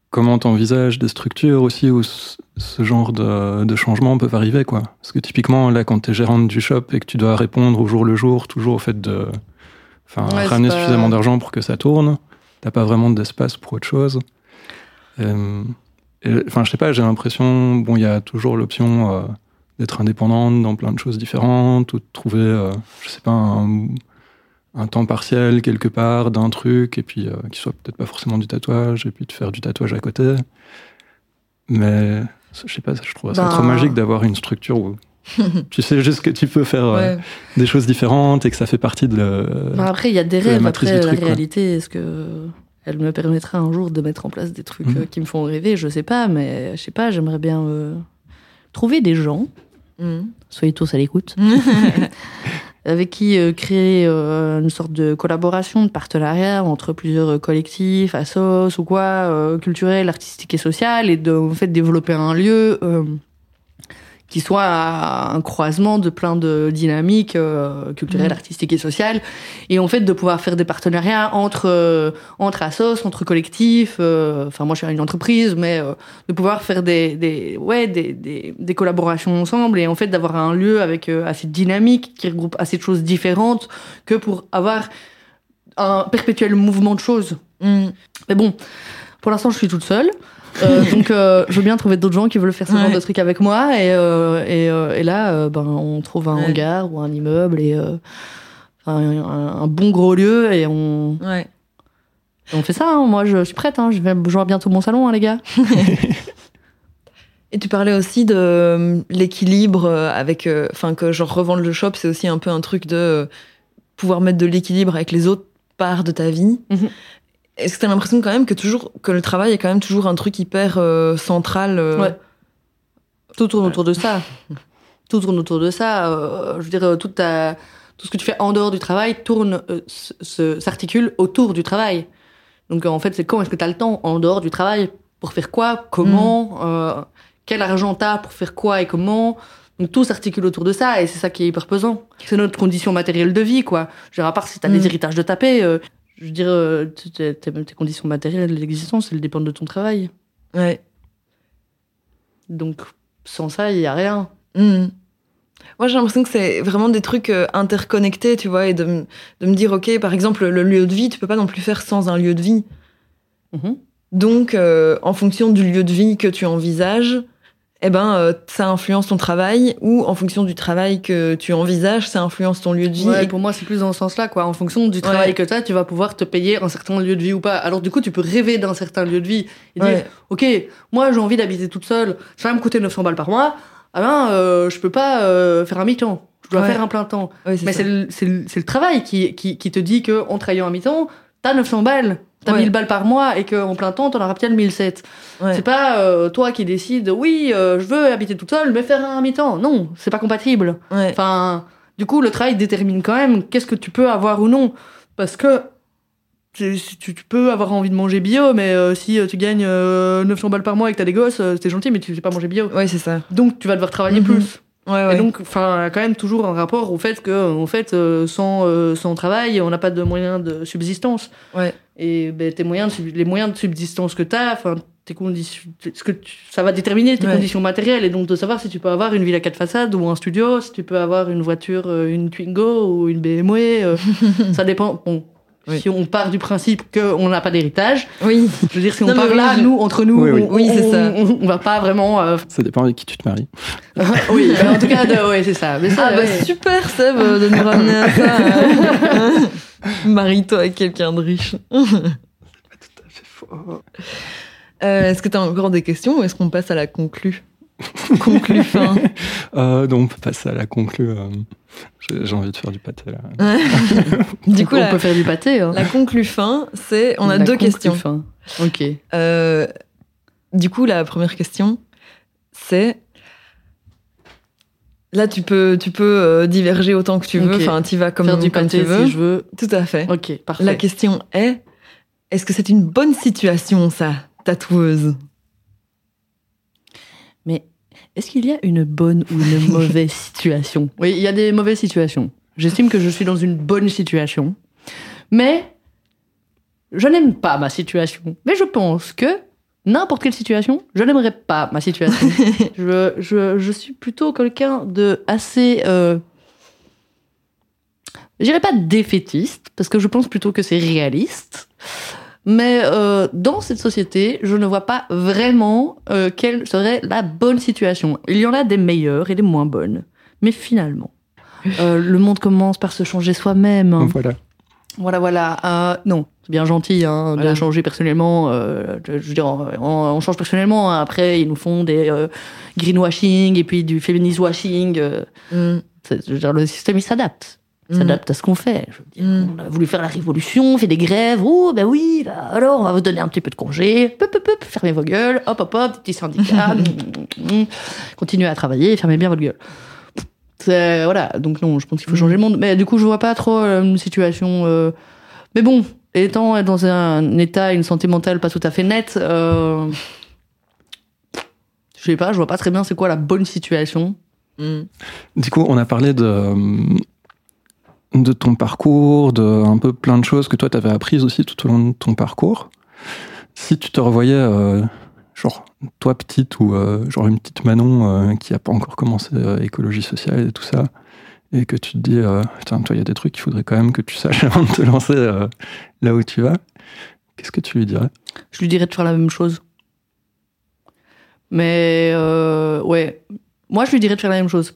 comment t'envisages des structures aussi où ce, ce genre de, de changements peuvent arriver, quoi. Parce que typiquement, là, quand t'es gérante du shop et que tu dois répondre au jour le jour, toujours au fait de, enfin, Ouais, c'est ramener pas- suffisamment d'argent pour que ça tourne, t'as pas vraiment d'espace pour autre chose. Euh, et, Enfin, je sais pas, j'ai l'impression, bon, il y a toujours l'option euh, d'être indépendante dans plein de choses différentes ou de trouver, euh, je sais pas, un, un temps partiel quelque part d'un truc et puis qui soit peut-être pas forcément du tatouage et puis de faire du tatouage à côté. Mais je sais pas, je trouve ça Ben- trop magique d'avoir une structure où tu sais juste que tu peux faire euh, des choses différentes et que ça fait partie de le. Après il y a des la rêves, matrice après la truc, réalité est-ce que elle me permettra un jour de mettre en place des trucs Mhm. euh, qui me font rêver, je sais pas mais je sais pas, j'aimerais bien euh, trouver des gens, Mhm. soyez tous à l'écoute, avec qui euh, créer euh, une sorte de collaboration, de partenariat entre plusieurs euh, collectifs, assos ou quoi, euh, culturels, artistiques et social, et de en fait développer un lieu euh, qui soit à un croisement de plein de dynamiques euh, culturelles, Mhm. artistiques et sociales, et en fait de pouvoir faire des partenariats entre euh, entre assos, entre collectifs. euh, Enfin, moi, je suis une entreprise, mais euh, de pouvoir faire des, des ouais des, des, des collaborations ensemble et en fait d'avoir un lieu avec assez dynamique qui regroupe assez de choses différentes que pour avoir un perpétuel mouvement de choses. Mhm. Mais bon, pour l'instant, je suis toute seule. Euh, donc, euh, je veux bien trouver d'autres gens qui veulent faire ce genre de trucs avec moi. Et, euh, et, euh, et là, ben, on trouve un Ouais. hangar ou un immeuble et un, bon gros lieu et on, Ouais. et on fait ça. hein. Moi, je suis prête. Hein. Je vais jouer bientôt mon salon, hein, les gars. Et tu parlais aussi de l'équilibre avec, enfin que genre revendre le shop, c'est aussi un peu un truc de pouvoir mettre de l'équilibre avec les autres parts de ta vie. Mhm. Est-ce que tu as l'impression quand même que toujours que le travail est quand même toujours un truc hyper euh, central euh, Ouais. Tout tourne autour de ça. Tout tourne autour de ça. Euh, je veux dire, ta- tout ce que tu fais en dehors du travail tourne, s'articule autour du travail. Donc, en fait, c'est quand est-ce que tu as le temps en dehors du travail pour faire quoi, comment, euh, quel argent t'as pour faire quoi et comment. Donc, tout s'articule autour de ça et c'est ça qui est hyper pesant. C'est notre condition matérielle de vie, quoi. Je veux dire, à part si t'as Mm. des héritages de taper, je veux dire, euh, tes, conditions matérielles d'existence, elles dépendent de ton travail. Ouais. Donc, sans ça, il n'y a rien. Hmm. Moi, j'ai l'impression que c'est vraiment des trucs euh, interconnectés, tu vois, et de, de me dire, ok, par exemple, le lieu de vie, tu peux pas non plus faire sans un lieu de vie. Mhm. Donc, euh, en fonction du lieu de vie que tu envisages, eh ben, euh, ça influence ton travail, ou en fonction du travail que tu envisages, ça influence ton lieu de vie. Ouais, Et- pour moi, c'est plus dans ce sens-là, quoi. En fonction du travail Ouais. que tu as, tu vas pouvoir te payer un certain lieu de vie ou pas. Alors, du coup, tu peux rêver d'un certain lieu de vie et dire. OK, moi, j'ai envie d'habiter toute seule, ça va me coûter 900 balles par mois. Ah ben, euh, je peux pas euh, faire un mi-temps. Je dois faire un plein temps. Ouais, Mais c'est le, le- le travail qui, qui, qui te dit que en travaillant à mi-temps, t'as 900 balles, t'as Ouais. 1000 balles par mois et qu'en plein temps, t'en auras peut-être 1007. Ouais. C'est pas euh, toi qui décides, oui, euh, je veux habiter toute seule, mais faire un mi-temps. Non, c'est pas compatible. Ouais. Enfin, du coup, le travail détermine quand même qu'est-ce que tu peux avoir ou non. Parce que tu, tu- tu peux avoir envie de manger bio, mais euh, si tu gagnes euh, 900 balles par mois et que t'as des gosses, c'est gentil, mais tu sais pas manger bio. Ouais, c'est ça. Donc, tu vas devoir travailler Mhm. plus. Ouais, Et ouais. donc, enfin, quand même toujours un rapport au fait que, en fait, euh, sans, euh, sans travail, on n'a pas de moyens de subsistance. Ouais. Et ben, tes moyens de les moyens de subsistance que tu as, enfin, tes conditions, ce que tu- ça va déterminer tes conditions matérielles et donc de savoir si tu peux avoir une ville à quatre façades ou un studio, si tu peux avoir une voiture, euh, une Twingo ou une BMW. euh, ça dépend. Bon, Oui. si on part du principe qu'on n'a pas d'héritage, Oui. je veux dire, si on Non, part oui, là, je- nous, entre nous, Oui, oui. on, Oui, c'est on- ça. on- on va pas vraiment. euh, Ça dépend avec qui tu te maries. oui, en tout cas, de- ouais, c'est ça. Mais ça, Ah bah ouais. super Seb euh, de nous ramener à ça. Marie-toi avec quelqu'un de riche. Euh, est-ce que tu as encore des questions ou est-ce qu'on passe à la conclue? Conclue fin. Euh, donc, on peut passer à la conclue. euh, J'ai envie de faire du pâté là. du coup, on la, peut faire du pâté. Hein. la conclue fin, c'est on a La deux questions. fin. Ok. Euh, du coup, la première question, c'est là tu peux tu peux euh, diverger autant que tu veux. Enfin, tu vas comme, faire du comme pâté tu veux. si je veux. Tout à fait. Ok, parfait. La question est est-ce que c'est une bonne situation ça, tatoueuse? Est-ce qu'il y a une bonne ou une mauvaise situation? Oui, il y a des mauvaises situations. J'estime que je suis dans une bonne situation. Mais je n'aime pas ma situation. Mais je pense que n'importe quelle situation, je n'aimerais pas ma situation. je, je, je suis plutôt quelqu'un de assez... Euh, je dirais pas défaitiste, parce que je pense plutôt que c'est réaliste. Mais euh, dans cette société, je ne vois pas vraiment euh, quelle serait la bonne situation. Il y en a des meilleures et des moins bonnes. Mais finalement, euh, le monde commence par se changer soi-même. Voilà. Voilà, voilà. Euh, non, c'est bien gentil hein, de Voilà. changer personnellement. euh, je, veux dire, on, on change personnellement. hein. Après, ils nous font des euh, greenwashing et puis du féminisme washing. euh, Mm. c'est- je veux dire, le système, il s'adapte. S'adapte à ce qu'on fait. Je veux dire, Mm. On a voulu faire la révolution, on fait des grèves. Oh, ben oui, bah, alors on va vous donner un petit peu de congé. Pop, pop, pop, fermez vos gueules. Hop, hop, hop, petit syndicat. Continuez à travailler, fermez bien votre gueule. C'est- Voilà, donc non, je pense qu'il faut Mm. changer le monde. Mais du coup, je vois pas trop euh, une situation. euh, Mais bon, étant dans un état, une santé mentale pas tout à fait nette, euh... je sais pas, je vois pas très bien c'est quoi la bonne situation. Mm. Du coup, on a parlé de, euh, de ton parcours, de un peu plein de choses que toi, tu avais apprises aussi tout au long de ton parcours. Si tu te revoyais, euh, genre, toi petite ou euh, genre une petite Manon euh, qui a pas encore commencé écologie sociale et tout ça, et que tu te dis, putain, toi, il y a des trucs qu'il faudrait quand même que tu saches avant de te lancer là où tu vas, qu'est-ce que tu lui dirais? Je lui dirais de faire la même chose. Mais ouais, moi je lui dirais de faire la même chose.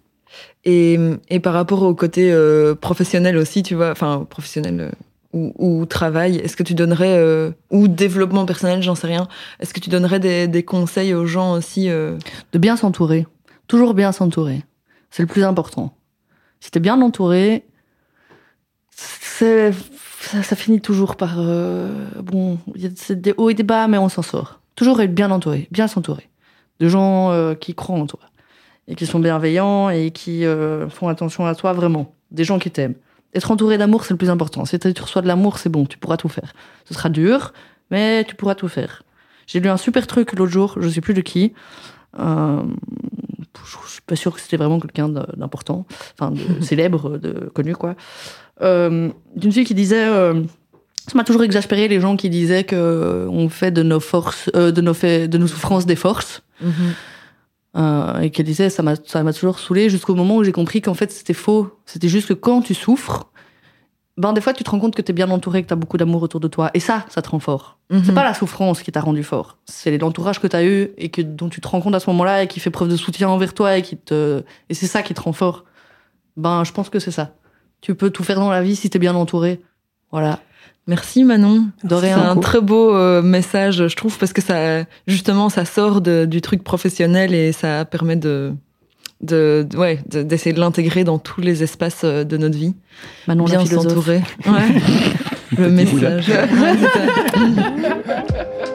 Et, par rapport au côté euh, professionnel aussi, tu vois, enfin professionnel euh, ou, travail, est-ce que tu donnerais, euh, ou développement personnel, j'en sais rien, est-ce que tu donnerais des, conseils aux gens aussi De bien s'entourer. Toujours bien s'entourer. C'est le plus important. Si t'es bien entouré, ça, finit toujours par... bon, c'est des hauts et des bas, mais on s'en sort. Toujours être bien entouré, bien s'entourer. De gens qui croient en toi. Et qui sont bienveillants et qui euh, font attention à toi vraiment. Des gens qui t'aiment. Être entouré d'amour, c'est le plus important. Si tu reçois de l'amour, c'est bon, tu pourras tout faire. Ce sera dur, mais tu pourras tout faire. J'ai lu un super truc l'autre jour, je sais plus de qui. Euh, je suis pas sûre que c'était vraiment quelqu'un d'important, enfin de célèbre, de connu quoi. Euh, D'une fille qui disait euh, ça m'a toujours exaspéré les gens qui disaient que on fait de nos forces, euh, de nos faits, de nos souffrances des forces. Mhm. Euh, et qui disaient ça m'a ça m'a toujours saoulé jusqu'au moment où j'ai compris qu'en fait c'était faux. C'était juste que quand tu souffres, ben des fois tu te rends compte que tu es bien entouré, que tu as beaucoup d'amour autour de toi. Et ça, ça te rend fort. Mhm. C'est pas la souffrance qui t'a rendu fort. C'est l'entourage que tu as eu et que dont tu te rends compte à ce moment-là et qui fait preuve de soutien envers toi et qui te et c'est ça qui te rend fort. Ben je pense que c'est ça. Tu peux tout faire dans la vie si tu es bien entouré. Voilà. Merci Manon. C'est un très beau euh, message, je trouve, parce que ça, justement, ça sort de- du truc professionnel et ça permet de, de, de- ouais, de- d'essayer de l'intégrer dans tous les espaces euh, de notre vie. Manon Bien s'entourer. Ouais. Le message.